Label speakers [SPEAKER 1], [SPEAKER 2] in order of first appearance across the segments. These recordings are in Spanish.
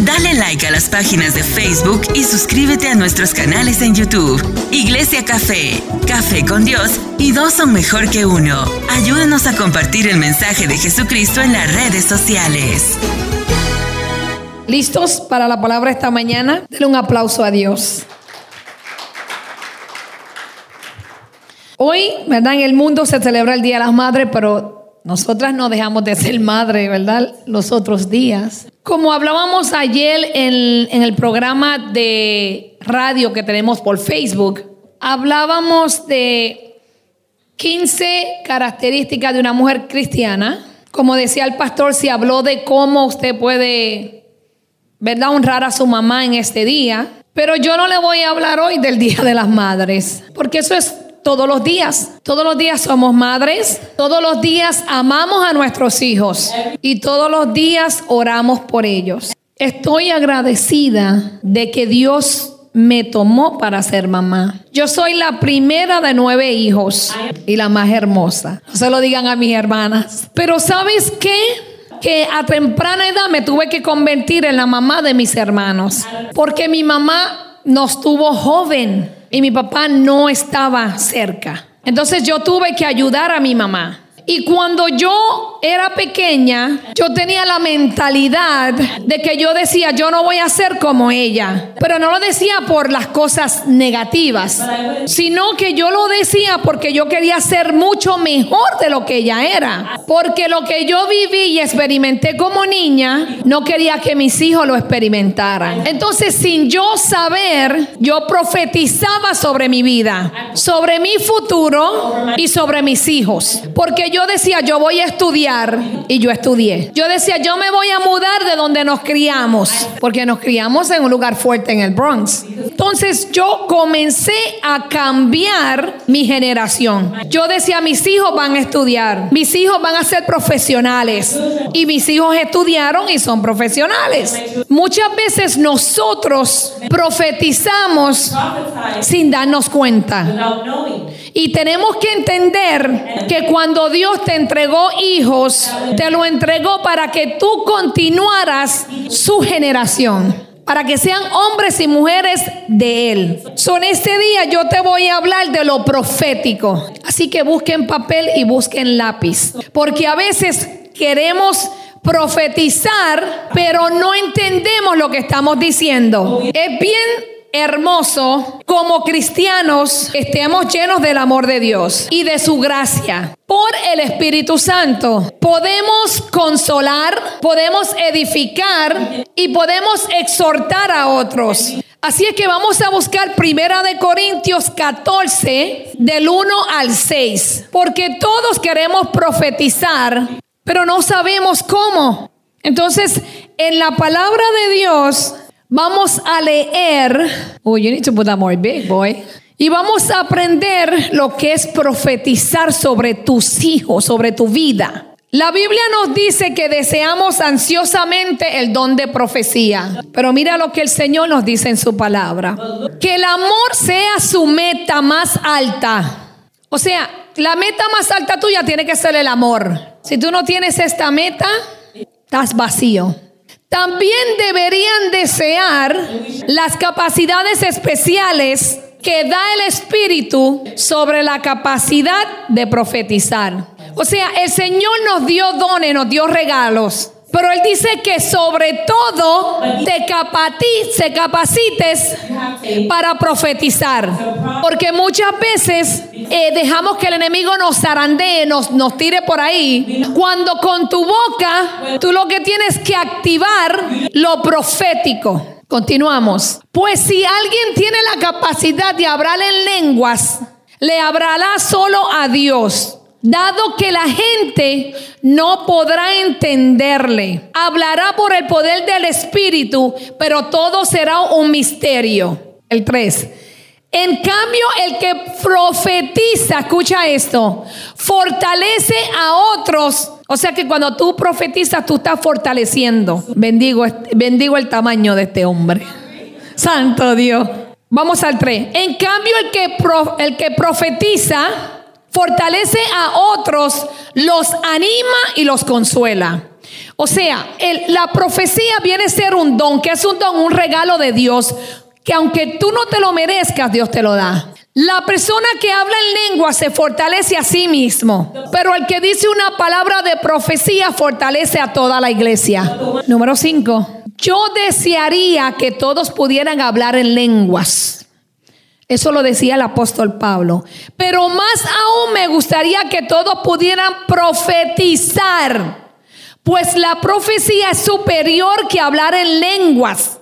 [SPEAKER 1] Dale like a las páginas de Facebook y suscríbete a nuestros canales en YouTube. Iglesia Café, Café con Dios y dos son mejor que uno. Ayúdanos a compartir el mensaje de Jesucristo en las redes sociales.
[SPEAKER 2] ¿Listos para la palabra esta mañana? Denle un aplauso a Dios. Hoy, ¿verdad? En el mundo se celebra el Día de las Madres, pero nosotras no dejamos de ser madre, ¿verdad? Los otros días. Como hablábamos ayer en, en el programa de radio que tenemos por Facebook, hablábamos de 15 características de una mujer cristiana. Como decía el pastor, se habló de cómo usted puede, ¿verdad?, honrar a su mamá en este día. Pero yo no le voy a hablar hoy del Día de las Madres, porque eso es todos los días. Todos los días somos madres, todos los días amamos a nuestros hijos y todos los días oramos por ellos. Estoy agradecida de que Dios me tomó para ser mamá. Yo soy la primera de nueve hijos y la más hermosa. No se lo digan a mis hermanas. Pero ¿sabes qué? Que a temprana edad me tuve que convertir en la mamá de mis hermanos. Porque mi mamá nos tuvo joven y mi papá no estaba cerca. Entonces yo tuve que ayudar a mi mamá. Y cuando yo era pequeña, yo tenía la mentalidad de que yo decía, yo no voy a ser como ella. Pero no lo decía por las cosas negativas, sino que yo lo decía porque yo quería ser mucho mejor de lo que ella era. Porque lo que yo viví y experimenté como niña, no quería que mis hijos lo experimentaran. Entonces, sin yo saber, yo profetizaba sobre mi vida, sobre mi futuro y sobre mis hijos. Porque yo yo decía, yo voy a estudiar y yo estudié. Yo decía, yo me voy a mudar de donde nos criamos, porque nos criamos en un lugar fuerte en el Bronx. Entonces yo comencé a cambiar mi generación. Yo decía, mis hijos van a estudiar, mis hijos van a ser profesionales y mis hijos estudiaron y son profesionales. Muchas veces nosotros profetizamos sin darnos cuenta. Y tenemos que entender que cuando Dios te entregó hijos, te lo entregó para que tú continuaras su generación para que sean hombres y mujeres de Él. Son este día yo te voy a hablar de lo profético. Así que busquen papel y busquen lápiz. Porque a veces queremos profetizar, pero no entendemos lo que estamos diciendo. Es bien hermoso como cristianos estemos llenos del amor de Dios y de su gracia. Por el Espíritu Santo podemos consolar, podemos edificar y podemos exhortar a otros. Así es que vamos a buscar Primera de Corintios 14 del 1 al 6, porque todos queremos profetizar, pero no sabemos cómo. Entonces, en la palabra de Dios Vamos a leer. Oh, you need to put that more big, boy. Y vamos a aprender lo que es profetizar sobre tus hijos, sobre tu vida. La Biblia nos dice que deseamos ansiosamente el don de profecía. Pero mira lo que el Señor nos dice en su palabra. Que el amor sea su meta más alta. O sea, la meta más alta tuya tiene que ser el amor. Si tú no tienes esta meta, estás vacío. También deberían desear las capacidades especiales que da el Espíritu sobre la capacidad de profetizar. O sea, el Señor nos dio dones, nos dio regalos. Pero Él dice que sobre todo te capacites para profetizar. Porque muchas veces eh, dejamos que el enemigo nos zarandee, nos, nos tire por ahí. Cuando con tu boca tú lo que tienes que activar lo profético. Continuamos. Pues si alguien tiene la capacidad de hablar en lenguas, le hablará solo a Dios dado que la gente no podrá entenderle. Hablará por el poder del Espíritu, pero todo será un misterio. El 3. En cambio, el que profetiza, escucha esto, fortalece a otros. O sea que cuando tú profetizas, tú estás fortaleciendo. Bendigo, bendigo el tamaño de este hombre. Santo Dios. Vamos al 3. En cambio, el que, el que profetiza fortalece a otros, los anima y los consuela. O sea, la profecía viene a ser un don, que es un don, un regalo de Dios, que aunque tú no te lo merezcas, Dios te lo da. La persona que habla en lengua se fortalece a sí mismo, pero el que dice una palabra de profecía fortalece a toda la iglesia. Número 5. Yo desearía que todos pudieran hablar en lenguas. Eso lo decía el apóstol Pablo. Pero más aún me gustaría que todos pudieran profetizar, pues la profecía es superior que hablar en lenguas,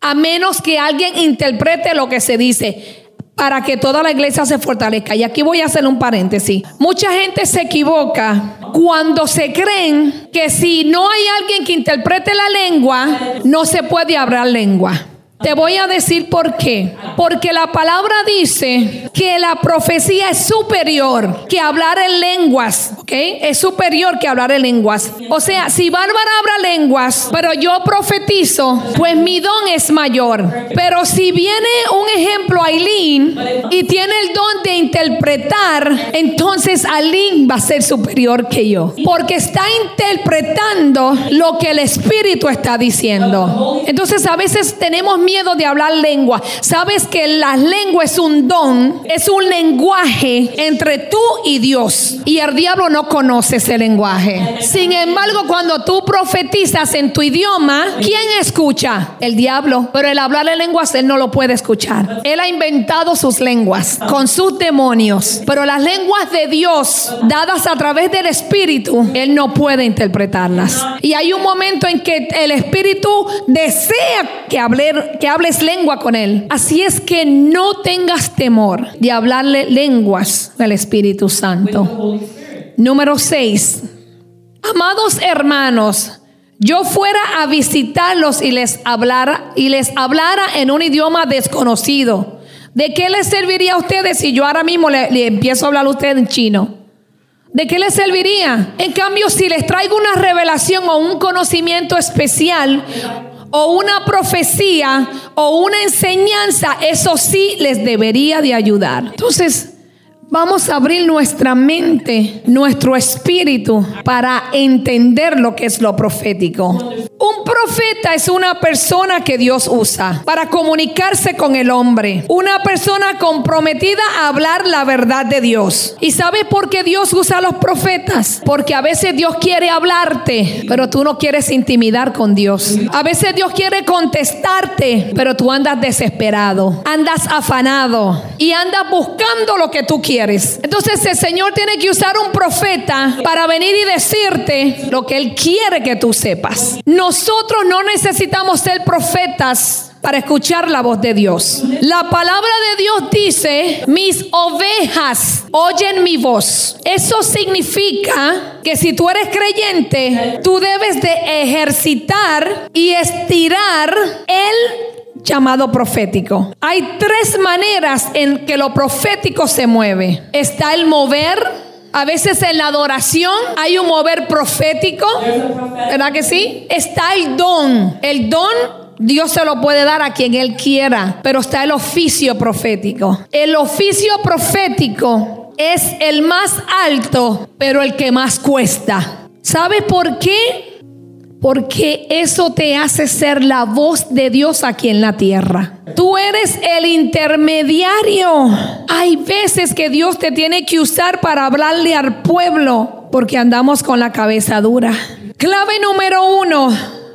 [SPEAKER 2] a menos que alguien interprete lo que se dice para que toda la iglesia se fortalezca. Y aquí voy a hacer un paréntesis. Mucha gente se equivoca cuando se creen que si no hay alguien que interprete la lengua, no se puede hablar lengua. Te voy a decir por qué. Porque la palabra dice que la profecía es superior que hablar en lenguas. ¿Ok? Es superior que hablar en lenguas. O sea, si Bárbara habla lenguas, pero yo profetizo, pues mi don es mayor. Pero si viene un ejemplo Aileen y tiene el don de interpretar, entonces Aileen va a ser superior que yo. Porque está interpretando lo que el Espíritu está diciendo. Entonces a veces tenemos miedo miedo de hablar lengua. Sabes que la lengua es un don, es un lenguaje entre tú y Dios. Y el diablo no conoce ese lenguaje. Sin embargo, cuando tú profetizas en tu idioma, ¿quién escucha? El diablo. Pero el hablar en lenguas, él no lo puede escuchar. Él ha inventado sus lenguas con sus demonios. Pero las lenguas de Dios, dadas a través del Espíritu, él no puede interpretarlas. Y hay un momento en que el Espíritu desea que hable, que hables lengua con Él. Así es que no tengas temor de hablarle lenguas del Espíritu Santo. Número 6. Amados hermanos, yo fuera a visitarlos y les hablara y les hablara en un idioma desconocido. ¿De qué les serviría a ustedes si yo ahora mismo le, le empiezo a hablar a ustedes en chino? ¿De qué les serviría? En cambio, si les traigo una revelación o un conocimiento especial, o una profecía o una enseñanza, eso sí les debería de ayudar. Entonces, Vamos a abrir nuestra mente, nuestro espíritu para entender lo que es lo profético. Un profeta es una persona que Dios usa para comunicarse con el hombre. Una persona comprometida a hablar la verdad de Dios. ¿Y sabes por qué Dios usa a los profetas? Porque a veces Dios quiere hablarte, pero tú no quieres intimidar con Dios. A veces Dios quiere contestarte, pero tú andas desesperado, andas afanado y andas buscando lo que tú quieres. Entonces el Señor tiene que usar un profeta para venir y decirte lo que Él quiere que tú sepas. Nosotros no necesitamos ser profetas para escuchar la voz de Dios. La palabra de Dios dice, mis ovejas oyen mi voz. Eso significa que si tú eres creyente, tú debes de ejercitar y estirar el llamado profético. Hay tres maneras en que lo profético se mueve. Está el mover. A veces en la adoración hay un mover profético, ¿verdad que sí? Está el don. El don Dios se lo puede dar a quien Él quiera, pero está el oficio profético. El oficio profético es el más alto, pero el que más cuesta. ¿Sabe por qué? Porque eso te hace ser la voz de Dios aquí en la tierra. Tú eres el intermediario. Hay veces que Dios te tiene que usar para hablarle al pueblo porque andamos con la cabeza dura. Clave número uno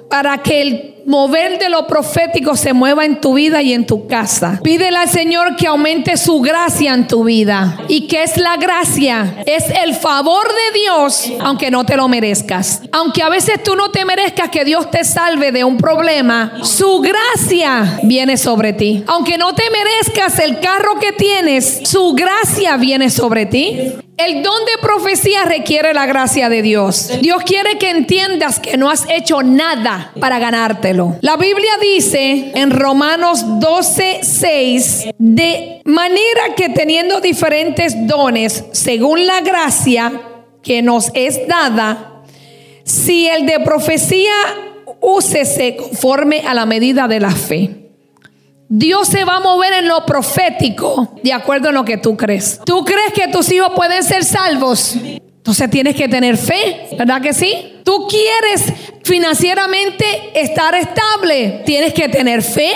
[SPEAKER 2] para que el mover de lo profético se mueva en tu vida y en tu casa. Pídele al Señor que aumente su gracia en tu vida. ¿Y qué es la gracia? Es el favor de Dios, aunque no te lo merezcas. Aunque a veces tú no te merezcas que Dios te salve de un problema, su gracia viene sobre ti. Aunque no te merezcas el carro que tienes, su gracia viene sobre ti. El don de profecía requiere la gracia de Dios. Dios quiere que entiendas que no has hecho nada para ganártelo. La Biblia dice en Romanos 12, 6, de manera que teniendo diferentes dones según la gracia que nos es dada, si el de profecía úsese conforme a la medida de la fe. Dios se va a mover en lo profético de acuerdo a lo que tú crees. ¿Tú crees que tus hijos pueden ser salvos? Entonces tienes que tener fe, ¿verdad que sí? Tú quieres financieramente estar estable, tienes que tener fe.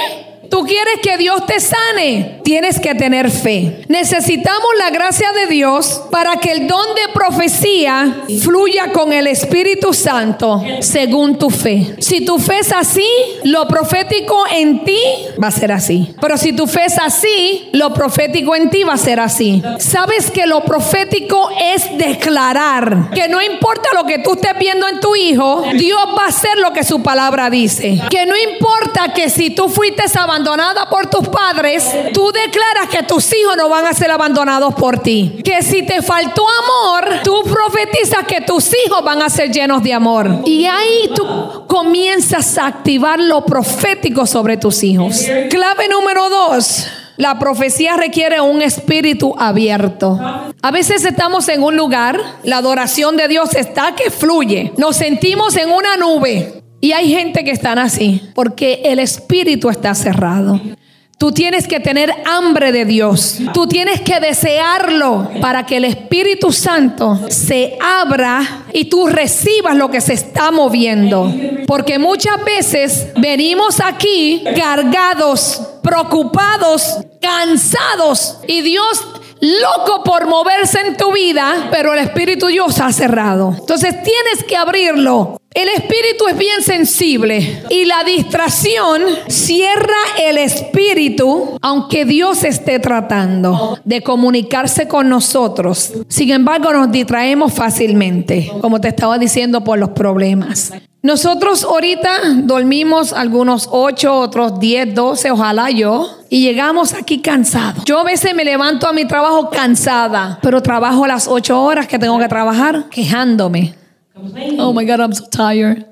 [SPEAKER 2] Tú quieres que Dios te sane, tienes que tener fe. Necesitamos la gracia de Dios para que el don de profecía fluya con el Espíritu Santo según tu fe. Si tu fe es así, lo profético en ti va a ser así. Pero si tu fe es así, lo profético en ti va a ser así. Sabes que lo profético es declarar que no importa lo que tú estés viendo en tu hijo, Dios va a hacer lo que su palabra dice. Que no importa que si tú fuiste abandonada por tus padres, tú declaras que tus hijos no van a ser abandonados por ti. Que si te faltó amor, tú profetizas que tus hijos van a ser llenos de amor. Y ahí tú comienzas a activar lo profético sobre tus hijos. Clave número dos. La profecía requiere un espíritu abierto. A veces estamos en un lugar, la adoración de Dios está que fluye. Nos sentimos en una nube. Y hay gente que están así porque el espíritu está cerrado. Tú tienes que tener hambre de Dios. Tú tienes que desearlo para que el Espíritu Santo se abra y tú recibas lo que se está moviendo. Porque muchas veces venimos aquí cargados, preocupados, cansados y Dios loco por moverse en tu vida, pero el Espíritu Dios ha cerrado. Entonces tienes que abrirlo. El espíritu es bien sensible y la distracción cierra el espíritu aunque Dios esté tratando de comunicarse con nosotros. Sin embargo, nos distraemos fácilmente, como te estaba diciendo, por los problemas. Nosotros ahorita dormimos algunos 8, otros 10, 12, ojalá yo, y llegamos aquí cansados. Yo a veces me levanto a mi trabajo cansada, pero trabajo las 8 horas que tengo que trabajar quejándome Oh my God, I'm so tired.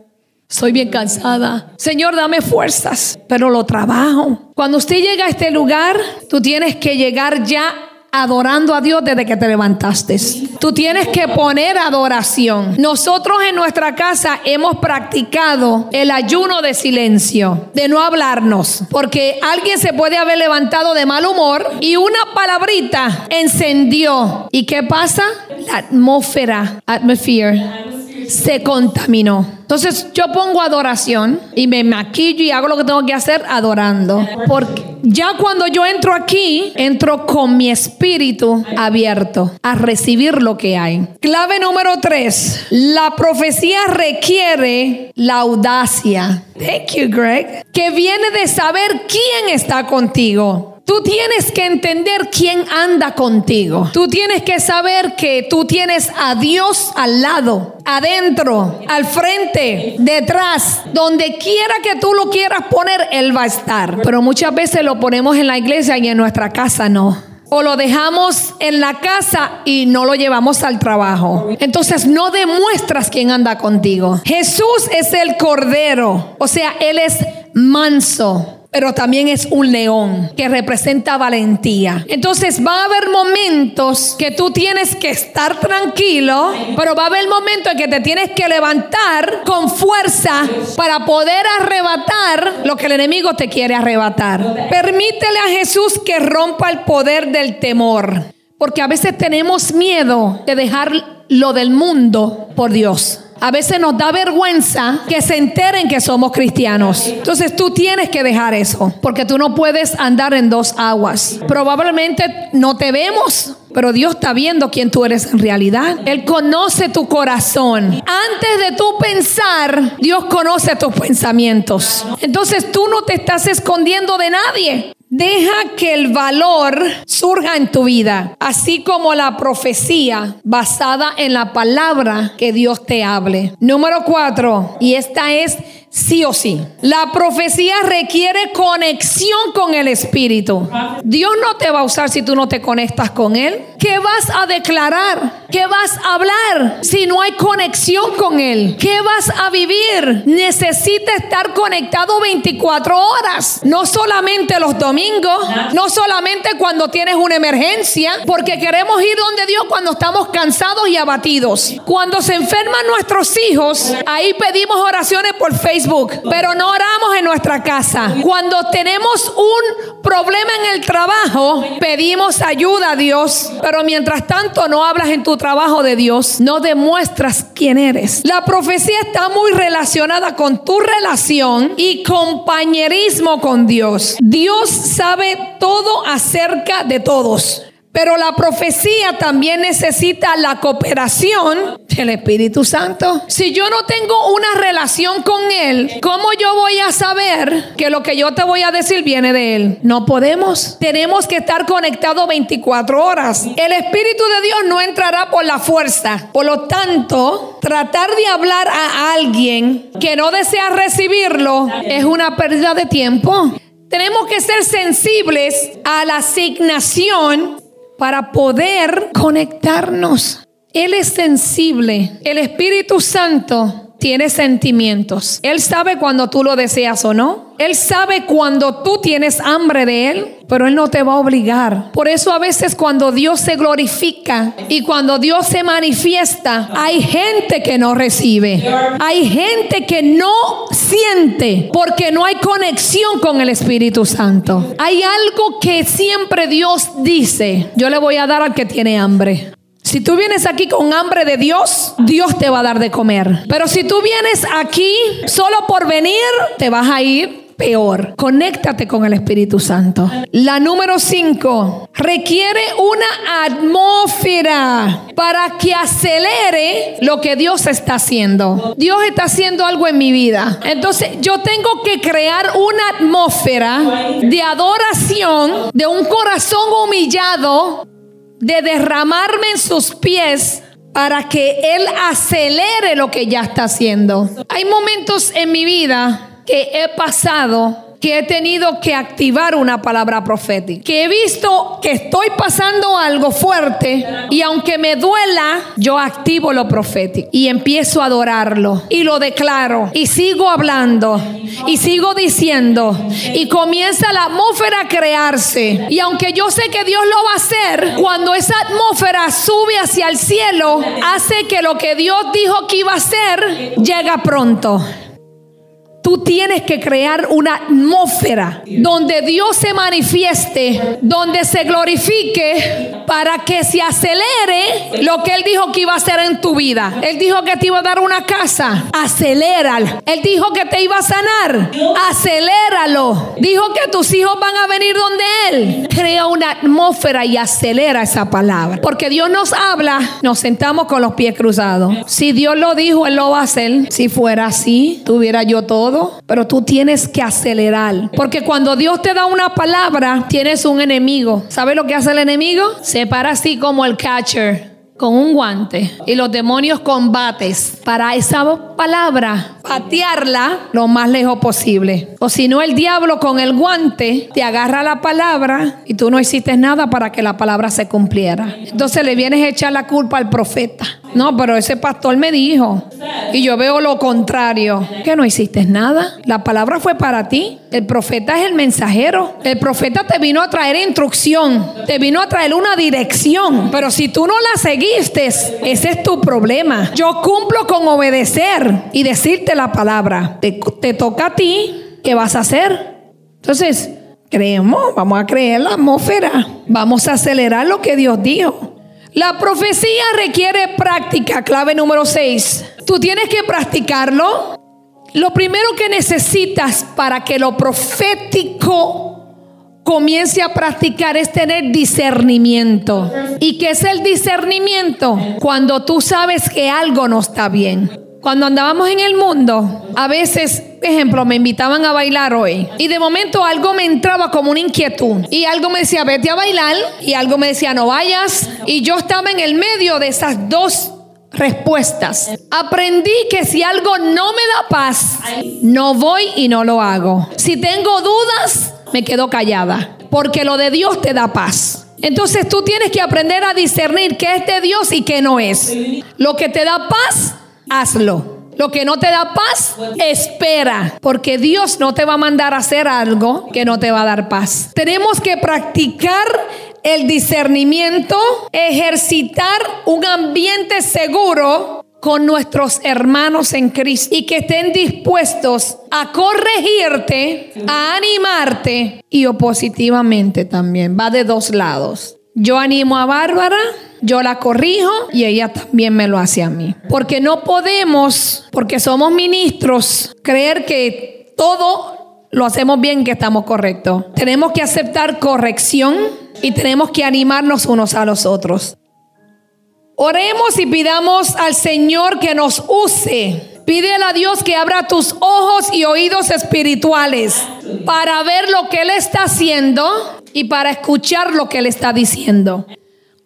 [SPEAKER 2] Estoy bien cansada. Señor, dame fuerzas, pero lo trabajo. Cuando usted llega a este lugar, tú tienes que llegar ya adorando a Dios desde que te levantaste. Tú tienes que poner adoración. Nosotros en nuestra casa hemos practicado el ayuno de silencio, de no hablarnos, porque alguien se puede haber levantado de mal humor y una palabrita encendió. ¿Y qué pasa? La atmósfera, atmosphere se contaminó. Entonces yo pongo adoración y me maquillo y hago lo que tengo que hacer adorando. Porque ya cuando yo entro aquí, entro con mi espíritu abierto a recibir lo que hay. Clave número tres. La profecía requiere la audacia. Thank you, Greg. Que viene de saber quién está contigo. Tú tienes que entender quién anda contigo. Tú tienes que saber que tú tienes a Dios al lado, adentro, al frente, detrás, donde quiera que tú lo quieras poner, Él va a estar. Pero muchas veces lo ponemos en la iglesia y en nuestra casa no. O lo dejamos en la casa y no lo llevamos al trabajo. Entonces no demuestras quién anda contigo. Jesús es el Cordero. O sea, Él es manso pero también es un león que representa valentía. Entonces va a haber momentos que tú tienes que estar tranquilo, pero va a haber momentos en que te tienes que levantar con fuerza para poder arrebatar lo que el enemigo te quiere arrebatar. Permítele a Jesús que rompa el poder del temor, porque a veces tenemos miedo de dejar lo del mundo por Dios. A veces nos da vergüenza que se enteren que somos cristianos. Entonces tú tienes que dejar eso, porque tú no puedes andar en dos aguas. Probablemente no te vemos, pero Dios está viendo quién tú eres en realidad. Él conoce tu corazón. Antes de tú pensar, Dios conoce tus pensamientos. Entonces tú no te estás escondiendo de nadie. Deja que el valor surja en tu vida, así como la profecía basada en la palabra que Dios te hable. Número cuatro, y esta es sí o sí. La profecía requiere conexión con el Espíritu. Dios no te va a usar si tú no te conectas con Él. ¿Qué vas a declarar? ¿Qué vas a hablar si no hay conexión con Él? ¿Qué vas a vivir? Necesita estar conectado 24 horas. No solamente los domingos, no solamente cuando tienes una emergencia, porque queremos ir donde Dios cuando estamos cansados y abatidos. Cuando se enferman nuestros hijos, ahí pedimos oraciones por Facebook pero no oramos en nuestra casa. Cuando tenemos un problema en el trabajo, pedimos ayuda a Dios, pero mientras tanto no hablas en tu trabajo de Dios, no demuestras quién eres. La profecía está muy relacionada con tu relación y compañerismo con Dios. Dios sabe todo acerca de todos. Pero la profecía también necesita la cooperación del Espíritu Santo. Si yo no tengo una relación con Él, ¿cómo yo voy a saber que lo que yo te voy a decir viene de Él? No podemos. Tenemos que estar conectados 24 horas. El Espíritu de Dios no entrará por la fuerza. Por lo tanto, tratar de hablar a alguien que no desea recibirlo es una pérdida de tiempo. Tenemos que ser sensibles a la asignación para poder conectarnos. Él es sensible. El Espíritu Santo tiene sentimientos. Él sabe cuando tú lo deseas o no. Él sabe cuando tú tienes hambre de Él, pero Él no te va a obligar. Por eso a veces cuando Dios se glorifica y cuando Dios se manifiesta, hay gente que no recibe. Hay gente que no siente porque no hay conexión con el Espíritu Santo. Hay algo que siempre Dios dice, yo le voy a dar al que tiene hambre. Si tú vienes aquí con hambre de Dios, Dios te va a dar de comer. Pero si tú vienes aquí solo por venir, te vas a ir peor. Conéctate con el Espíritu Santo. La número 5 requiere una atmósfera para que acelere lo que Dios está haciendo. Dios está haciendo algo en mi vida. Entonces yo tengo que crear una atmósfera de adoración, de un corazón humillado de derramarme en sus pies para que Él acelere lo que ya está haciendo. Hay momentos en mi vida que he pasado que he tenido que activar una palabra profética. Que he visto que estoy pasando algo fuerte y aunque me duela, yo activo lo profético y empiezo a adorarlo y lo declaro y sigo hablando y sigo diciendo y comienza la atmósfera a crearse. Y aunque yo sé que Dios lo va a hacer, cuando esa atmósfera sube hacia el cielo, hace que lo que Dios dijo que iba a hacer llega pronto. Tú tienes que crear una atmósfera donde Dios se manifieste, donde se glorifique para que se acelere lo que Él dijo que iba a hacer en tu vida. Él dijo que te iba a dar una casa, aceléralo. Él dijo que te iba a sanar, aceléralo. Dijo que tus hijos van a venir donde Él. Crea una atmósfera y acelera esa palabra. Porque Dios nos habla, nos sentamos con los pies cruzados. Si Dios lo dijo, Él lo va a hacer. Si fuera así, tuviera yo todo pero tú tienes que acelerar. Porque cuando Dios te da una palabra, tienes un enemigo. ¿Sabes lo que hace el enemigo? Se para así como el catcher con un guante y los demonios combates para esa palabra patearla lo más lejos posible. O si no, el diablo con el guante te agarra la palabra y tú no hiciste nada para que la palabra se cumpliera. Entonces le vienes a echar la culpa al profeta. No, pero ese pastor me dijo. Y yo veo lo contrario. Que no hiciste nada. La palabra fue para ti. El profeta es el mensajero. El profeta te vino a traer instrucción. Te vino a traer una dirección. Pero si tú no la seguiste, ese es tu problema. Yo cumplo con obedecer y decirte la palabra. Te, toca a ti. ¿Qué vas a hacer? Entonces, creemos, vamos a creer la atmósfera. Vamos a acelerar lo que Dios dijo. La profecía requiere práctica, clave número 6. Tú tienes que practicarlo. Lo primero que necesitas para que lo profético comience a practicar es tener discernimiento. ¿Y qué es el discernimiento? Cuando tú sabes que algo no está bien. Cuando andábamos en el mundo, a veces, ejemplo, me invitaban a bailar hoy y de momento algo me entraba como una inquietud y algo me decía, vete a bailar y algo me decía, no vayas y yo estaba en el medio de esas dos respuestas. Aprendí que si algo no me da paz, no voy y no lo hago. Si tengo dudas, me quedo callada, porque lo de Dios te da paz. Entonces tú tienes que aprender a discernir qué es de Dios y qué no es. Lo que te da paz, hazlo. Lo que no te da paz, espera, porque Dios no te va a mandar a hacer algo que no te va a dar paz. Tenemos que practicar el discernimiento, ejercitar un ambiente seguro con nuestros hermanos en Cristo y que estén dispuestos a corregirte, a animarte y opositivamente también. Va de dos lados. Yo animo a Bárbara, yo la corrijo y ella también me lo hace a mí. Porque no podemos, porque somos ministros, creer que todo lo hacemos bien, que estamos correctos. Tenemos que aceptar corrección y tenemos que animarnos unos a los otros. Oremos y pidamos al Señor que nos use. Pídele a Dios que abra tus ojos y oídos espirituales para ver lo que Él está haciendo y para escuchar lo que Él está diciendo.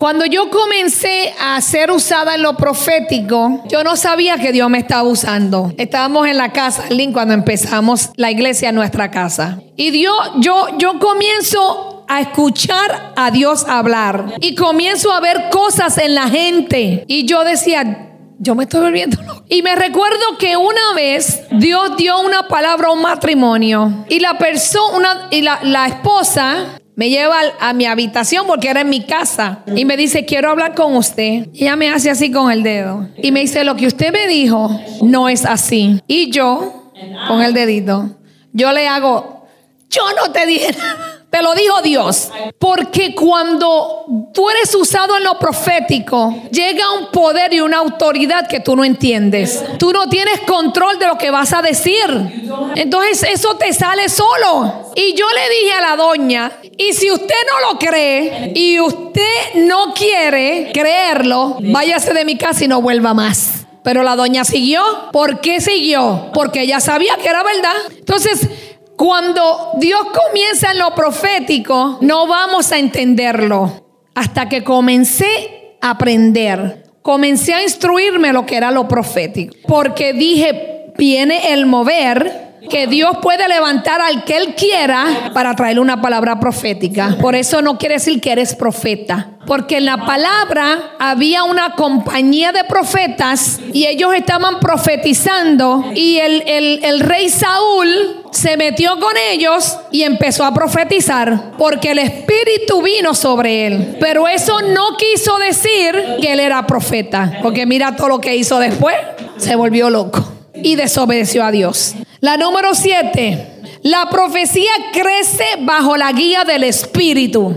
[SPEAKER 2] Cuando yo comencé a ser usada en lo profético, yo no sabía que Dios me estaba usando. Estábamos en la casa, Link, cuando empezamos la iglesia en nuestra casa. Y Dios, yo, yo comienzo a escuchar a Dios hablar y comienzo a ver cosas en la gente. Y yo decía, yo me estoy volviendo Y me recuerdo que una vez Dios dio una palabra a un matrimonio y la persona, y la, la esposa me lleva a mi habitación porque era en mi casa y me dice, quiero hablar con usted. Y ella me hace así con el dedo y me dice, lo que usted me dijo no es así. Y yo, con el dedito, yo le hago, yo no te dije nada. Te lo dijo Dios. Porque cuando tú eres usado en lo profético, llega un poder y una autoridad que tú no entiendes. Tú no tienes control de lo que vas a decir. Entonces eso te sale solo. Y yo le dije a la doña, y si usted no lo cree y usted no quiere creerlo, váyase de mi casa y no vuelva más. Pero la doña siguió. ¿Por qué siguió? Porque ella sabía que era verdad. Entonces, cuando Dios comienza en lo profético, no vamos a entenderlo hasta que comencé a aprender. Comencé a instruirme lo que era lo profético. Porque dije, viene el mover que Dios puede levantar al que Él quiera para traerle una palabra profética. Por eso no quiere decir que eres profeta. Porque en la palabra había una compañía de profetas y ellos estaban profetizando y el, el rey Saúl se metió con ellos y empezó a profetizar porque el Espíritu vino sobre él. Pero eso no quiso decir que él era profeta. Porque mira todo lo que hizo después. Se volvió loco y desobedeció a Dios. La número siete. La profecía crece bajo la guía del Espíritu.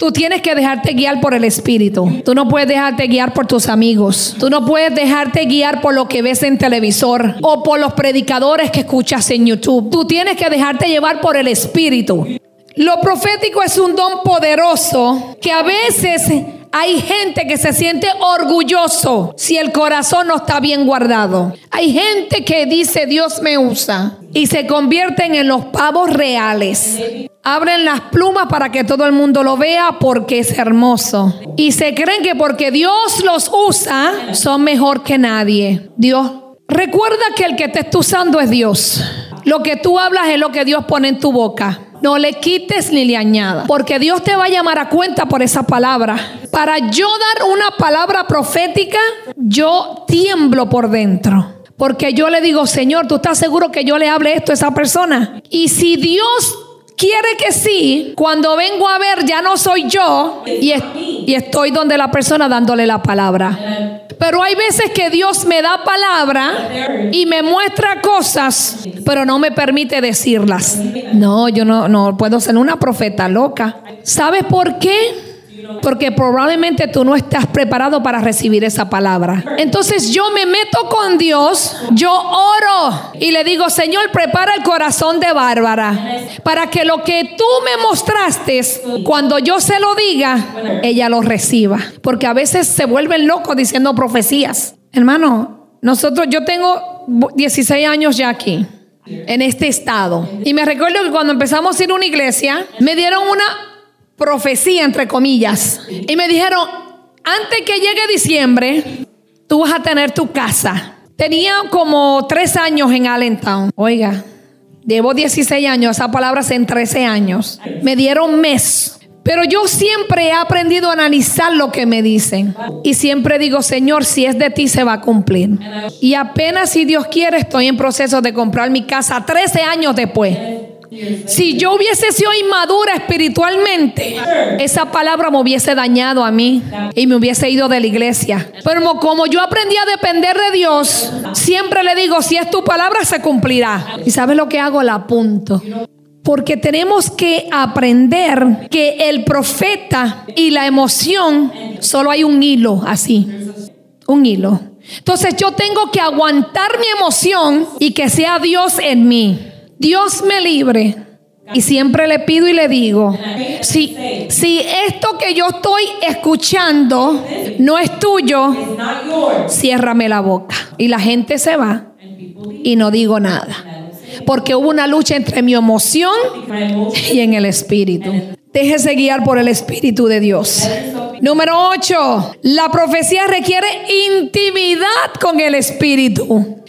[SPEAKER 2] Tú tienes que dejarte guiar por el Espíritu. Tú no puedes dejarte guiar por tus amigos. Tú no puedes dejarte guiar por lo que ves en televisor o por los predicadores que escuchas en YouTube. Tú tienes que dejarte llevar por el Espíritu. Lo profético es un don poderoso que a veces hay gente que se siente orgulloso si el corazón no está bien guardado. Hay gente que dice Dios me usa y se convierten en los pavos reales. Abren las plumas para que todo el mundo lo vea porque es hermoso. Y se creen que porque Dios los usa son mejor que nadie. Dios, recuerda que el que te está usando es Dios. Lo que tú hablas es lo que Dios pone en tu boca. No le quites ni le añadas. Porque Dios te va a llamar a cuenta por esa palabra. Para yo dar una palabra profética, yo tiemblo por dentro. Porque yo le digo, Señor, ¿tú estás seguro que yo le hable esto a esa persona? Y si Dios quiere que sí, cuando vengo a ver ya no soy yo y, estoy donde la persona dándole la palabra. Pero hay veces que Dios me da palabra y me muestra cosas, pero no me permite decirlas. No, yo no, no puedo ser una profeta loca. ¿Sabes por qué? Porque probablemente tú no estás preparado para recibir esa palabra. Entonces yo me meto con Dios, yo oro y le digo, Señor, prepara el corazón de Bárbara para que lo que tú me mostraste, cuando yo se lo diga, ella lo reciba. Porque a veces se vuelven locos diciendo profecías. Hermano, nosotros, yo tengo 16 años ya aquí en este estado. Y me recuerdo que cuando empezamos a ir a una iglesia, me dieron una profecía, entre comillas. Y me dijeron, antes que llegue diciembre, tú vas a tener tu casa. Tenía como tres años en Allentown. Oiga, llevo 16 años, esa palabra es en 13 años. Me dieron mes. Pero yo siempre he aprendido a analizar lo que me dicen. Y siempre digo, Señor, si es de ti, se va a cumplir. Y apenas si Dios quiere, estoy en proceso de comprar mi casa 13 años después. Si yo hubiese sido inmadura espiritualmente, esa palabra me hubiese dañado a mí y me hubiese ido de la iglesia. Pero como yo aprendí a depender de Dios, siempre le digo, si es tu palabra, se cumplirá. ¿Y sabes lo que hago? La apunto. Porque tenemos que aprender que el profeta y la emoción, solo hay un hilo así, un hilo. Entonces yo tengo que aguantar mi emoción y que sea Dios en mí. Dios me libre. Y siempre le pido y le digo, si, si esto que yo estoy escuchando no es tuyo, ciérrame la boca. Y la gente se va y no digo nada. Porque hubo una lucha entre mi emoción y en el espíritu. Déjese guiar por el espíritu de Dios. Número 8. La profecía requiere intimidad con el espíritu.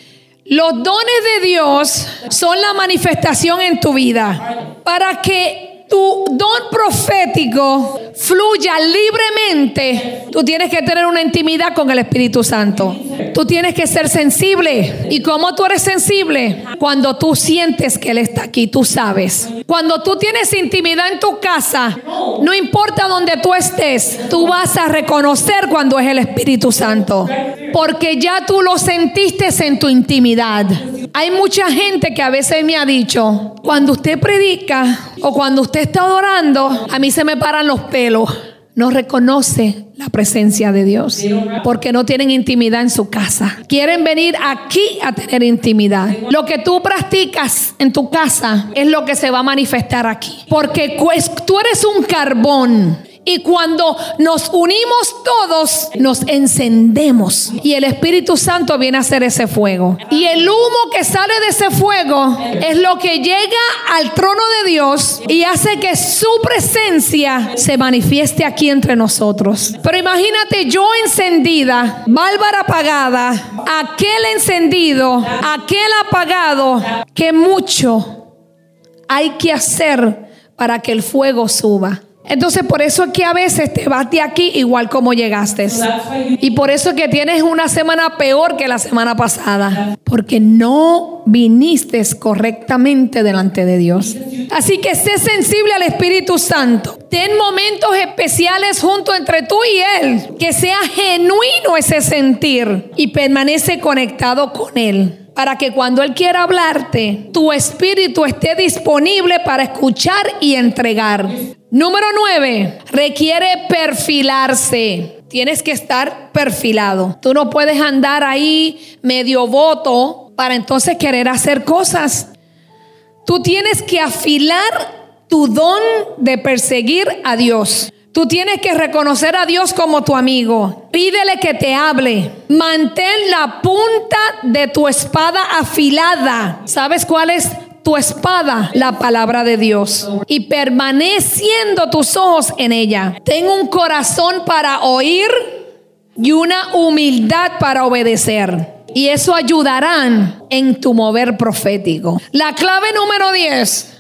[SPEAKER 2] Los dones de Dios son la manifestación en tu vida. Para que tu don profético fluya libremente, tú tienes que tener una intimidad con el Espíritu Santo. Tú tienes que ser sensible. ¿Y cómo tú eres sensible? Cuando tú sientes que Él está aquí, tú sabes. Cuando tú tienes intimidad en tu casa, no importa donde tú estés, tú vas a reconocer cuando es el Espíritu Santo. Porque ya tú lo sentiste en tu intimidad. Hay mucha gente que a veces me ha dicho, cuando usted predica o cuando usted está adorando, a mí se me paran los pelos no reconoce la presencia de Dios porque no tienen intimidad en su casa. Quieren venir aquí a tener intimidad. Lo que tú practicas en tu casa es lo que se va a manifestar aquí. Porque tú eres un carbón y cuando nos unimos todos, nos encendemos. Y el Espíritu Santo viene a hacer ese fuego. Y el humo que sale de ese fuego es lo que llega al trono de Dios y hace que su presencia se manifieste aquí entre nosotros. Pero imagínate yo encendida, Bárbara apagada, aquel encendido, aquel apagado, que mucho hay que hacer para que el fuego suba. Entonces por eso es que a veces te vas de aquí igual como llegaste. Y por eso es que tienes una semana peor que la semana pasada. Porque no viniste correctamente delante de Dios. Así que sé sensible al Espíritu Santo. Ten momentos especiales junto entre tú y Él. Que sea genuino ese sentir. Y permanece conectado con Él para que cuando Él quiera hablarte, tu espíritu esté disponible para escuchar y entregar. Número nueve, requiere perfilarse. Tienes que estar perfilado. Tú no puedes andar ahí medio voto para entonces querer hacer cosas. Tú tienes que afilar tu don de perseguir a Dios. Tú tienes que reconocer a Dios como tu amigo. Pídele que te hable. Mantén la punta de tu espada afilada. ¿Sabes cuál es tu espada? La palabra de Dios. Y permaneciendo tus ojos en ella. Ten un corazón para oír y una humildad para obedecer. Y eso ayudarán en tu mover profético. La clave número 10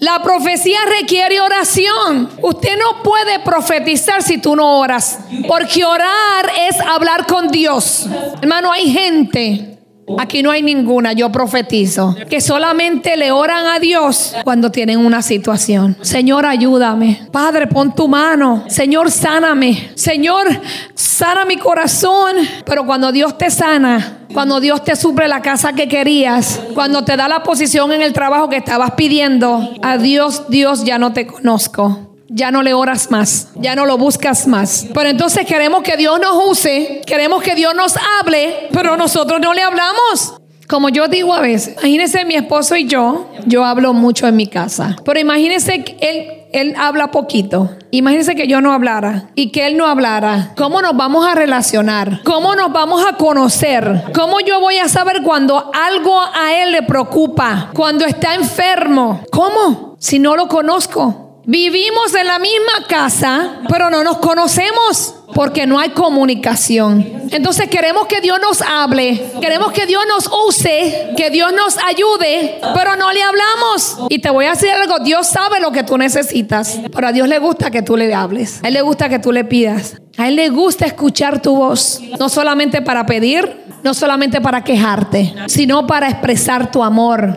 [SPEAKER 2] la profecía requiere oración. Usted no puede profetizar si tú no oras. Porque orar es hablar con Dios. Hermano, hay gente Aquí no hay ninguna, yo profetizo, que solamente le oran a Dios cuando tienen una situación. Señor, ayúdame. Padre, pon tu mano. Señor, sáname. Señor, sana mi corazón. Pero cuando Dios te sana, cuando Dios te suple la casa que querías, cuando te da la posición en el trabajo que estabas pidiendo, a Dios, Dios, ya no te conozco ya no le oras más, ya no lo buscas más. Pero entonces queremos que Dios nos use, queremos que Dios nos hable, pero nosotros no le hablamos. Como yo digo a veces, imagínense mi esposo y yo, yo hablo mucho en mi casa, pero imagínense que él, él habla poquito. Imagínense que yo no hablara y que él no hablara. ¿Cómo nos vamos a relacionar? ¿Cómo nos vamos a conocer? ¿Cómo yo voy a saber cuando algo a él le preocupa? Cuando está enfermo. ¿Cómo? Si no lo conozco. Vivimos en la misma casa, pero no nos conocemos porque no hay comunicación. Entonces queremos que Dios nos hable, queremos que Dios nos use, que Dios nos ayude, pero no le hablamos. Y te voy a decir algo, Dios sabe lo que tú necesitas, pero a Dios le gusta que tú le hables, a Él le gusta que tú le pidas, a Él le gusta escuchar tu voz, no solamente para pedir, No solamente para quejarte, sino para expresar tu amor,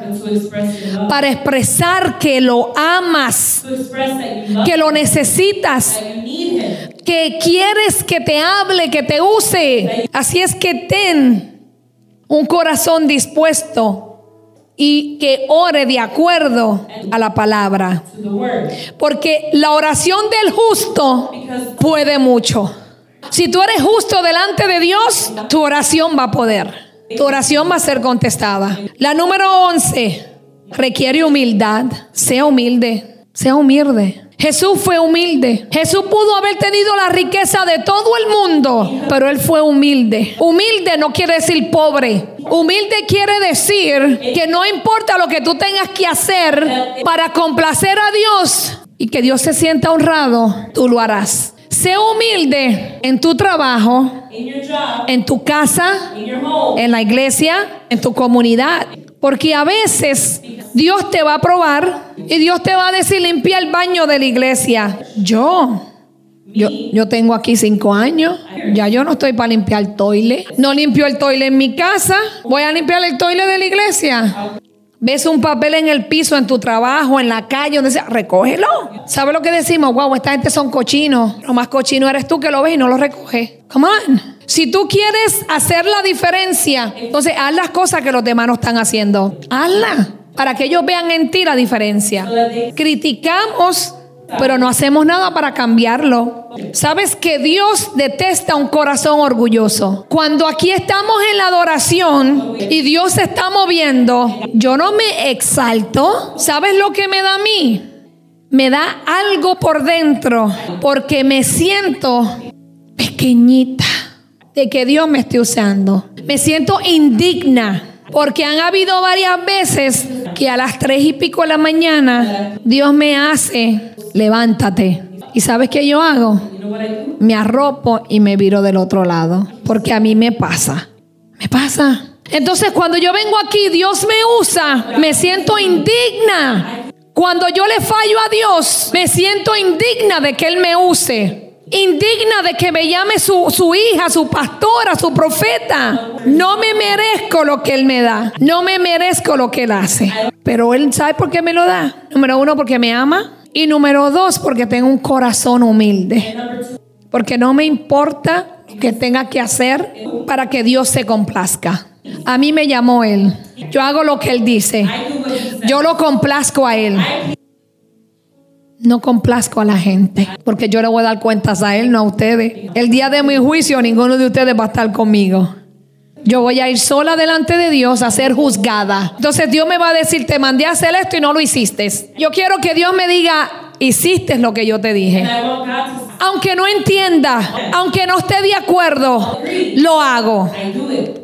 [SPEAKER 2] para expresar que lo amas, que lo necesitas, que quieres que te hable, que te use. Así es que ten un corazón dispuesto y que ore de acuerdo a la palabra. Porque la oración del justo puede mucho. Si tú eres justo delante de Dios, tu oración va a poder. Tu oración va a ser contestada. La número 11 requiere humildad. Sea humilde. Sea humilde. Jesús fue humilde. Jesús pudo haber tenido la riqueza de todo el mundo, pero él fue humilde. Humilde no quiere decir pobre. Humilde quiere decir que no importa lo que tú tengas que hacer para complacer a Dios y que Dios se sienta honrado, tú lo harás. Sé humilde en tu trabajo, en tu casa, en la iglesia, en tu comunidad. Porque a veces Dios te va a probar y Dios te va a decir limpia el baño de la iglesia. Yo, yo, yo tengo aquí cinco años. Ya yo no estoy para limpiar el toile. No limpio el toile en mi casa. Voy a limpiar el toile de la iglesia. Ves un papel en el piso, en tu trabajo, en la calle, donde sea, recógelo. ¿Sabes lo que decimos? Wow, esta gente son cochinos. Lo más cochino eres tú que lo ves y no lo recoges. Come on. Si tú quieres hacer la diferencia, entonces haz las cosas que los demás no están haciendo. Hazla. Para que ellos vean en ti la diferencia. Criticamos, pero no hacemos nada para cambiarlo. Sabes que Dios detesta un corazón orgulloso. Cuando aquí estamos en la adoración y Dios se está moviendo, yo no me exalto. ¿Sabes lo que me da a mí? Me da algo por dentro porque me siento pequeñita de que Dios me esté usando. Me siento indigna. Porque han habido varias veces que a las tres y pico de la mañana Dios me hace, levántate. ¿Y sabes qué yo hago? Me arropo y me viro del otro lado. Porque a mí me pasa. Me pasa. Entonces cuando yo vengo aquí, Dios me usa. Me siento indigna. Cuando yo le fallo a Dios, me siento indigna de que Él me use. Indigna de que me llame su, su hija, su pastora, su profeta. No me merezco lo que Él me da. No me merezco lo que Él hace. Pero Él sabe por qué me lo da. Número uno, porque me ama. Y número dos, porque tengo un corazón humilde. Porque no me importa lo que tenga que hacer para que Dios se complazca. A mí me llamó Él. Yo hago lo que Él dice. Yo lo complazco a Él. No complazco a la gente, porque yo le voy a dar cuentas a Él, no a ustedes. El día de mi juicio, ninguno de ustedes va a estar conmigo. Yo voy a ir sola delante de Dios a ser juzgada. Entonces Dios me va a decir, te mandé a hacer esto y no lo hiciste. Yo quiero que Dios me diga, hiciste lo que yo te dije. Aunque no entienda, aunque no esté de acuerdo, lo hago.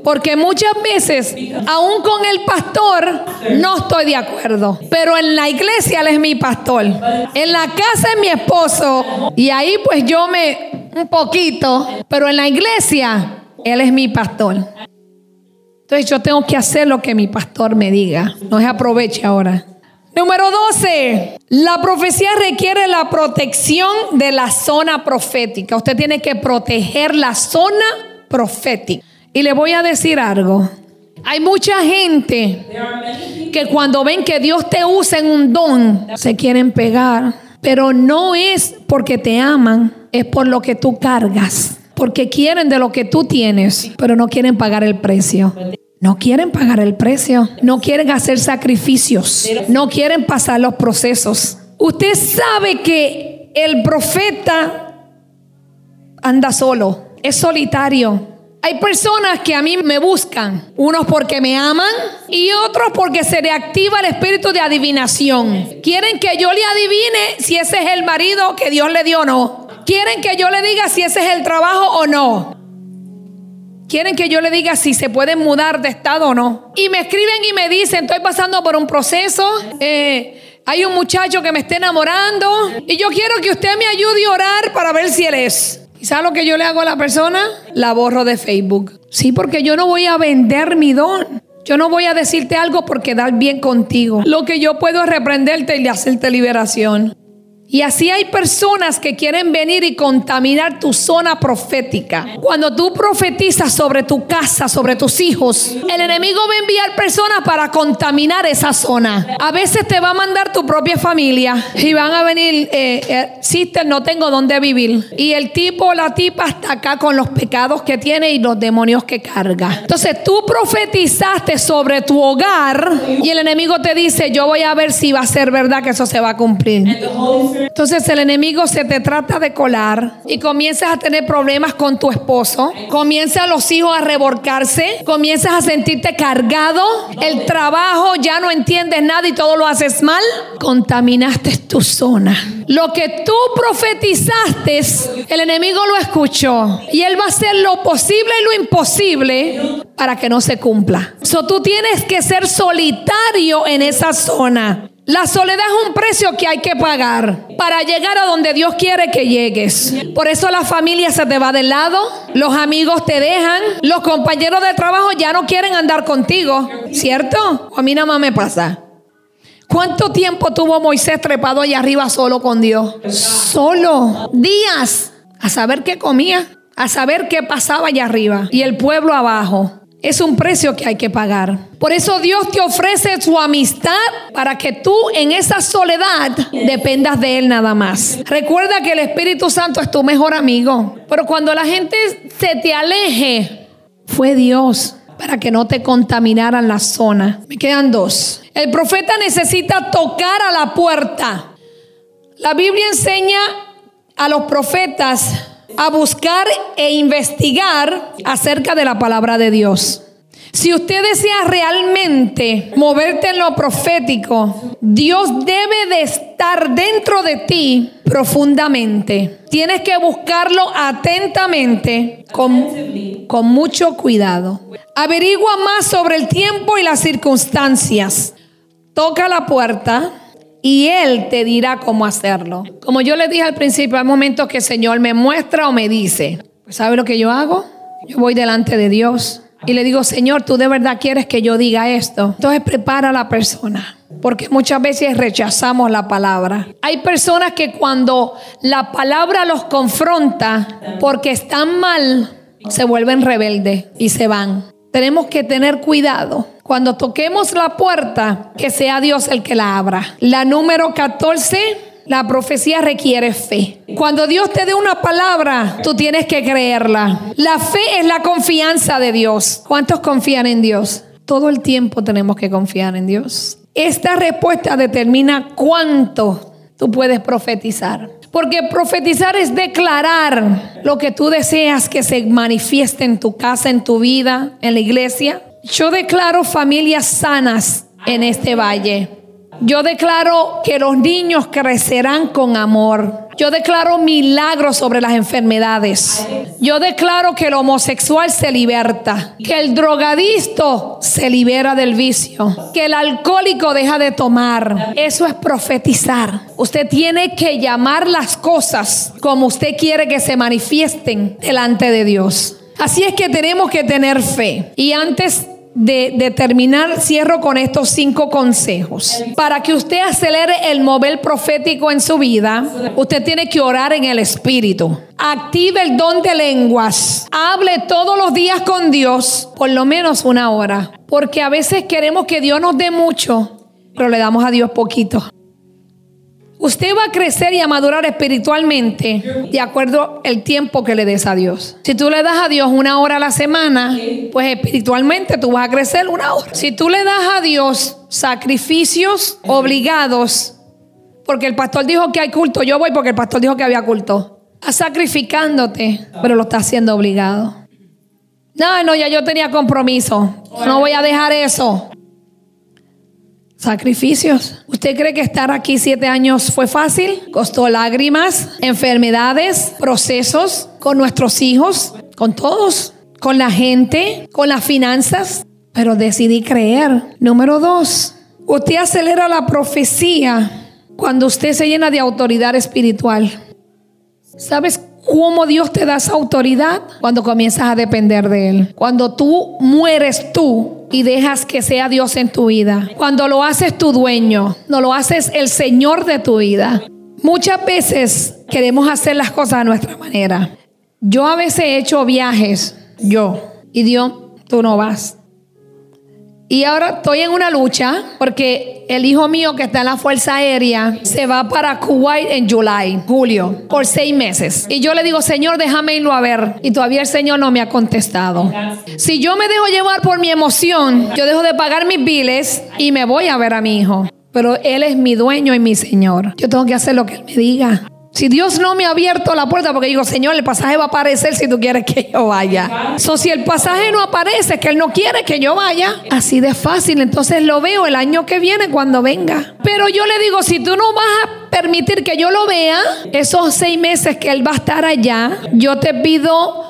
[SPEAKER 2] Porque muchas veces, aún con el pastor, no estoy de acuerdo. Pero en la iglesia él es mi pastor. En la casa es mi esposo. Y ahí pues yo me, un poquito. Pero en la iglesia, él es mi pastor. Entonces yo tengo que hacer lo que mi pastor me diga. No se aproveche ahora. Número 12. La profecía requiere la protección de la zona profética. Usted tiene que proteger la zona profética. Y le voy a decir algo. Hay mucha gente que cuando ven que Dios te usa en un don, se quieren pegar. Pero no es porque te aman, es por lo que tú cargas. Porque quieren de lo que tú tienes, pero no quieren pagar el precio. No quieren pagar el precio. No quieren hacer sacrificios. No quieren pasar los procesos. Usted sabe que el profeta anda solo, es solitario. Hay personas que a mí me buscan, unos porque me aman y otros porque se le activa el espíritu de adivinación. Quieren que yo le adivine si ese es el marido que Dios le dio o no. Quieren que yo le diga si ese es el trabajo o no. Quieren que yo le diga si se pueden mudar de estado o no. Y me escriben y me dicen, estoy pasando por un proceso. eh, hay un muchacho que me está enamorando. Y yo quiero que usted me ayude a orar para ver si él es. ¿Y sabe lo que yo le hago a la persona? La borro de Facebook. Sí, porque yo no voy a vender mi don. Yo no voy a decirte algo por quedar bien contigo. Lo que yo puedo es reprenderte y hacerte liberación. Y así hay personas que quieren venir y contaminar tu zona profética. Cuando tú profetizas sobre tu casa, sobre tus hijos, el enemigo va a enviar personas para contaminar esa zona. A veces te va a mandar tu propia familia y van a venir, eh, eh, sister, no tengo dónde vivir. Y el tipo la tipa está acá con los pecados que tiene y los demonios que carga. Entonces tú profetizaste sobre tu hogar y el enemigo te dice, yo voy a ver si va a ser verdad que eso se va a cumplir. Entonces el enemigo se te trata de colar y comienzas a tener problemas con tu esposo, comienzan los hijos a revolcarse, comienzas a sentirte cargado, el trabajo ya no entiendes nada y todo lo haces mal, contaminaste tu zona. Lo que tú profetizaste, el enemigo lo escuchó y él va a hacer lo posible y lo imposible para que no se cumpla. So tú tienes que ser solitario en esa zona. La soledad es un precio que hay que pagar para llegar a donde Dios quiere que llegues. Por eso la familia se te va de lado, los amigos te dejan, los compañeros de trabajo ya no quieren andar contigo, ¿cierto? A mí nada más me pasa. ¿Cuánto tiempo tuvo Moisés trepado allá arriba solo con Dios? Solo. Días. A saber qué comía, a saber qué pasaba allá arriba y el pueblo abajo. Es un precio que hay que pagar. Por eso Dios te ofrece su amistad para que tú en esa soledad dependas de Él nada más. Recuerda que el Espíritu Santo es tu mejor amigo. Pero cuando la gente se te aleje, fue Dios para que no te contaminaran la zona. Me quedan dos. El profeta necesita tocar a la puerta. La Biblia enseña a los profetas a buscar e investigar acerca de la palabra de Dios. Si usted desea realmente moverte en lo profético, Dios debe de estar dentro de ti profundamente. Tienes que buscarlo atentamente, con, con mucho cuidado. Averigua más sobre el tiempo y las circunstancias. Toca la puerta y Él te dirá cómo hacerlo. Como yo le dije al principio, hay momentos que el Señor me muestra o me dice, pues ¿sabe lo que yo hago? Yo voy delante de Dios y le digo, Señor, tú de verdad quieres que yo diga esto. Entonces prepara a la persona. Porque muchas veces rechazamos la palabra. Hay personas que cuando la palabra los confronta porque están mal, se vuelven rebeldes y se van. Tenemos que tener cuidado. Cuando toquemos la puerta, que sea Dios el que la abra. La número 14, la profecía requiere fe. Cuando Dios te dé una palabra, tú tienes que creerla. La fe es la confianza de Dios. ¿Cuántos confían en Dios? Todo el tiempo tenemos que confiar en Dios. Esta respuesta determina cuánto tú puedes profetizar. Porque profetizar es declarar lo que tú deseas que se manifieste en tu casa, en tu vida, en la iglesia. Yo declaro familias sanas en este valle. Yo declaro que los niños crecerán con amor. Yo declaro milagros sobre las enfermedades. Yo declaro que el homosexual se liberta. Que el drogadicto se libera del vicio. Que el alcohólico deja de tomar. Eso es profetizar. Usted tiene que llamar las cosas como usted quiere que se manifiesten delante de Dios. Así es que tenemos que tener fe. Y antes de, de, terminar, cierro con estos cinco consejos. Para que usted acelere el mover profético en su vida, usted tiene que orar en el Espíritu. Active el don de lenguas. Hable todos los días con Dios, por lo menos una hora. Porque a veces queremos que Dios nos dé mucho, pero le damos a Dios poquito. Usted va a crecer y a madurar espiritualmente de acuerdo al tiempo que le des a Dios. Si tú le das a Dios una hora a la semana, pues espiritualmente tú vas a crecer una hora. Si tú le das a Dios sacrificios obligados, porque el pastor dijo que hay culto, yo voy porque el pastor dijo que había culto. Estás sacrificándote, pero lo está haciendo obligado. No, no, ya yo tenía compromiso. No voy a dejar eso. Sacrificios. ¿Usted cree que estar aquí siete años fue fácil? Costó lágrimas, enfermedades, procesos con nuestros hijos, con todos, con la gente, con las finanzas. Pero decidí creer. Número dos, usted acelera la profecía cuando usted se llena de autoridad espiritual. ¿Sabes cómo Dios te da esa autoridad? Cuando comienzas a depender de Él. Cuando tú mueres tú y dejas que sea Dios en tu vida. Cuando lo haces tu dueño, no lo haces el Señor de tu vida. Muchas veces queremos hacer las cosas a nuestra manera. Yo a veces he hecho viajes, yo, y Dios, tú no vas. Y ahora estoy en una lucha porque el hijo mío que está en la Fuerza Aérea se va para Kuwait en July, julio, por seis meses. Y yo le digo, Señor, déjame irlo a ver. Y todavía el Señor no me ha contestado. Si yo me dejo llevar por mi emoción, yo dejo de pagar mis biles y me voy a ver a mi hijo. Pero Él es mi dueño y mi Señor. Yo tengo que hacer lo que Él me diga. Si Dios no me ha abierto la puerta, porque digo, Señor, el pasaje va a aparecer si tú quieres que yo vaya. So, si el pasaje no aparece, que Él no quiere que yo vaya, así de fácil. Entonces lo veo el año que viene cuando venga. Pero yo le digo, si tú no vas a permitir que yo lo vea, esos seis meses que Él va a estar allá, yo te pido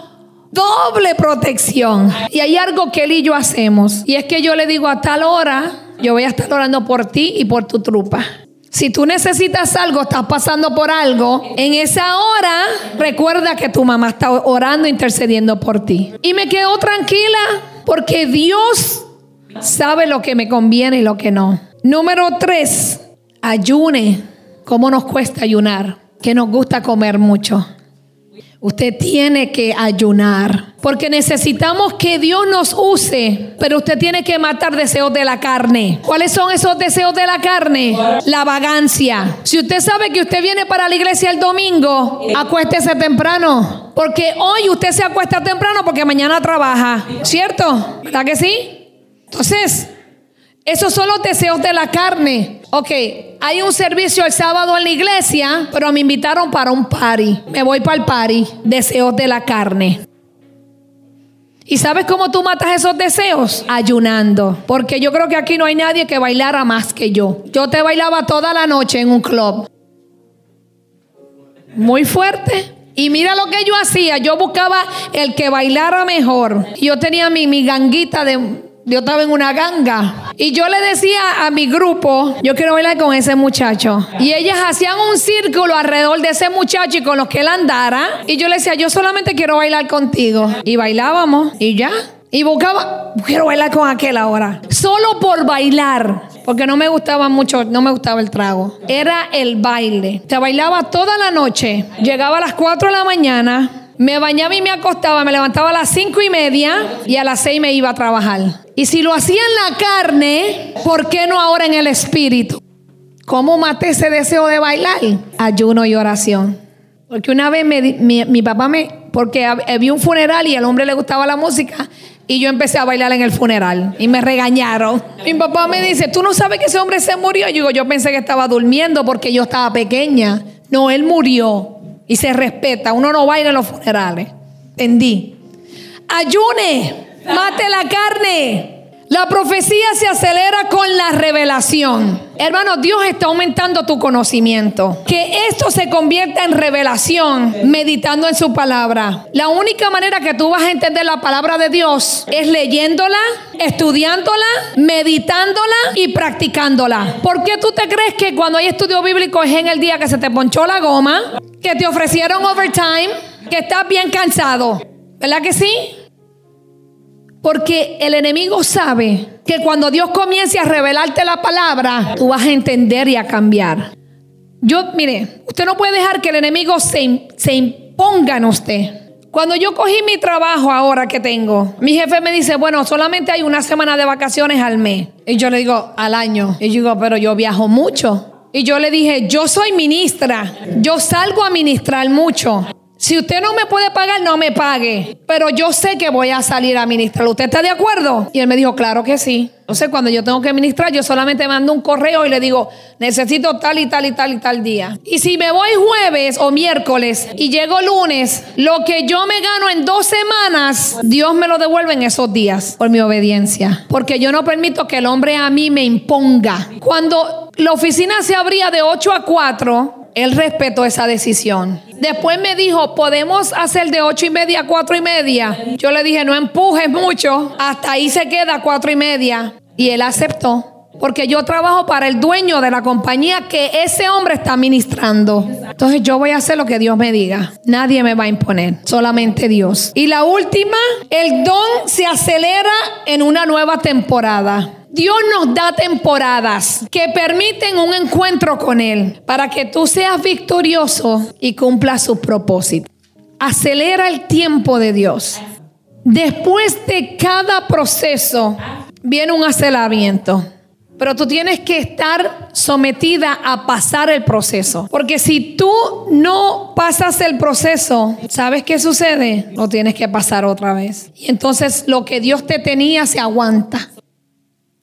[SPEAKER 2] doble protección. Y hay algo que Él y yo hacemos. Y es que yo le digo a tal hora, yo voy a estar orando por ti y por tu trupa. Si tú necesitas algo, estás pasando por algo, en esa hora recuerda que tu mamá está orando, intercediendo por ti. Y me quedo tranquila porque Dios sabe lo que me conviene y lo que no. Número tres, ayune. ¿Cómo nos cuesta ayunar? Que nos gusta comer mucho. Usted tiene que ayunar porque necesitamos que Dios nos use, pero usted tiene que matar deseos de la carne. ¿Cuáles son esos deseos de la carne? La vagancia. Si usted sabe que usted viene para la iglesia el domingo, acuéstese temprano, porque hoy usted se acuesta temprano porque mañana trabaja, ¿cierto? ¿Verdad que sí? Entonces, esos son los deseos de la carne. Ok, hay un servicio el sábado en la iglesia, pero me invitaron para un party. Me voy para el party. Deseos de la carne. ¿Y sabes cómo tú matas esos deseos? Ayunando. Porque yo creo que aquí no hay nadie que bailara más que yo. Yo te bailaba toda la noche en un club. Muy fuerte. Y mira lo que yo hacía. Yo buscaba el que bailara mejor. Yo tenía mi, mi ganguita de, yo estaba en una ganga y yo le decía a mi grupo, yo quiero bailar con ese muchacho. Y ellas hacían un círculo alrededor de ese muchacho y con los que él andara. Y yo le decía, yo solamente quiero bailar contigo. Y bailábamos y ya. Y buscaba, quiero bailar con aquel ahora. Solo por bailar. Porque no me gustaba mucho, no me gustaba el trago. Era el baile. Te bailaba toda la noche. Llegaba a las 4 de la mañana. Me bañaba y me acostaba, me levantaba a las cinco y media y a las seis me iba a trabajar. Y si lo hacía en la carne, ¿por qué no ahora en el espíritu? ¿Cómo maté ese deseo de bailar? Ayuno y oración. Porque una vez me, mi, mi, papá me, porque había un funeral y al hombre le gustaba la música y yo empecé a bailar en el funeral y me regañaron. Mi papá me dice, ¿tú no sabes que ese hombre se murió? Yo digo, yo pensé que estaba durmiendo porque yo estaba pequeña. No, él murió y se respeta. Uno no baila en los funerales. Entendí. Ayune, mate la carne. La profecía se acelera con la revelación. Hermano, Dios está aumentando tu conocimiento. Que esto se convierta en revelación meditando en su palabra. La única manera que tú vas a entender la palabra de Dios es leyéndola, estudiándola, meditándola y practicándola. ¿Por qué tú te crees que cuando hay estudio bíblico es en el día que se te ponchó la goma, que te ofrecieron overtime, que estás bien cansado? ¿Verdad que sí? Porque el enemigo sabe que cuando Dios comience a revelarte la palabra, tú vas a entender y a cambiar. Yo, mire, usted no puede dejar que el enemigo se, se imponga en usted. Cuando yo cogí mi trabajo ahora que tengo, mi jefe me dice, bueno, solamente hay una semana de vacaciones al mes. Y yo le digo, al año. Y yo digo, pero yo viajo mucho. Y yo le dije, yo soy ministra, yo salgo a ministrar mucho. Si usted no me puede pagar, no me pague. Pero yo sé que voy a salir a ministrar. ¿Usted está de acuerdo? Y él me dijo, claro que sí. Entonces, cuando yo tengo que ministrar, yo solamente mando un correo y le digo, necesito tal y tal y tal y tal día. Y si me voy jueves o miércoles y llego lunes, lo que yo me gano en dos semanas, Dios me lo devuelve en esos días por mi obediencia. Porque yo no permito que el hombre a mí me imponga. Cuando la oficina se abría de 8 a 4, él respetó esa decisión. Después me dijo, podemos hacer de ocho y media a cuatro y media. Yo le dije, no empujes mucho, hasta ahí se queda cuatro y media. Y él aceptó. Porque yo trabajo para el dueño de la compañía que ese hombre está ministrando. Entonces yo voy a hacer lo que Dios me diga. Nadie me va a imponer, solamente Dios. Y la última, el don se acelera en una nueva temporada. Dios nos da temporadas que permiten un encuentro con Él para que tú seas victorioso y cumpla sus propósitos. Acelera el tiempo de Dios. Después de cada proceso viene un aceleramiento. Pero tú tienes que estar sometida a pasar el proceso. Porque si tú no pasas el proceso, ¿sabes qué sucede? Lo tienes que pasar otra vez. Y entonces lo que Dios te tenía se aguanta.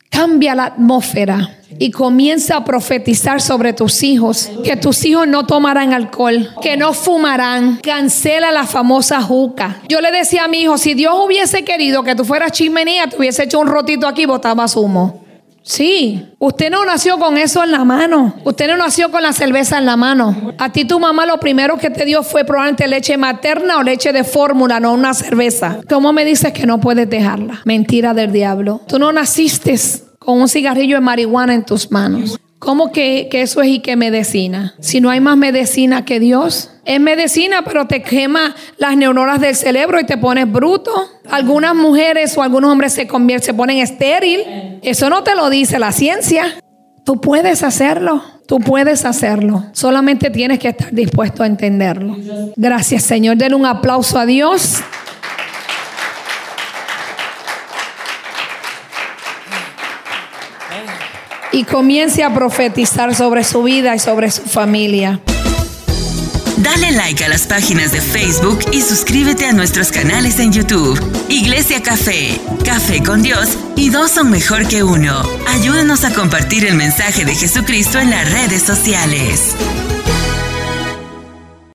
[SPEAKER 2] Cambia la atmósfera y comienza a profetizar sobre tus hijos. Que tus hijos no tomarán alcohol, que no fumarán. Cancela la famosa juca. Yo le decía a mi hijo, si Dios hubiese querido que tú fueras chimenea, te hubiese hecho un rotito aquí y botabas humo. Sí, usted no nació con eso en la mano. Usted no nació con la cerveza en la mano. A ti tu mamá lo primero que te dio fue probablemente leche materna o leche de fórmula, no una cerveza. ¿Cómo me dices que no puedes dejarla? Mentira del diablo. Tú no naciste con un cigarrillo de marihuana en tus manos. ¿Cómo que, que, eso es y que medicina? Si no hay más medicina que Dios. Es medicina, pero te quema las neuronas del cerebro y te pones bruto. Algunas mujeres o algunos hombres se convierten, se ponen estéril. Eso no te lo dice la ciencia. Tú puedes hacerlo. Tú puedes hacerlo. Solamente tienes que estar dispuesto a entenderlo. Gracias, Señor. Denle un aplauso a Dios. Y comience a profetizar sobre su vida y sobre su familia.
[SPEAKER 1] Dale like a las páginas de Facebook y suscríbete a nuestros canales en YouTube. Iglesia Café, Café con Dios y dos son mejor que uno. Ayúdanos a compartir el mensaje de Jesucristo en las redes sociales.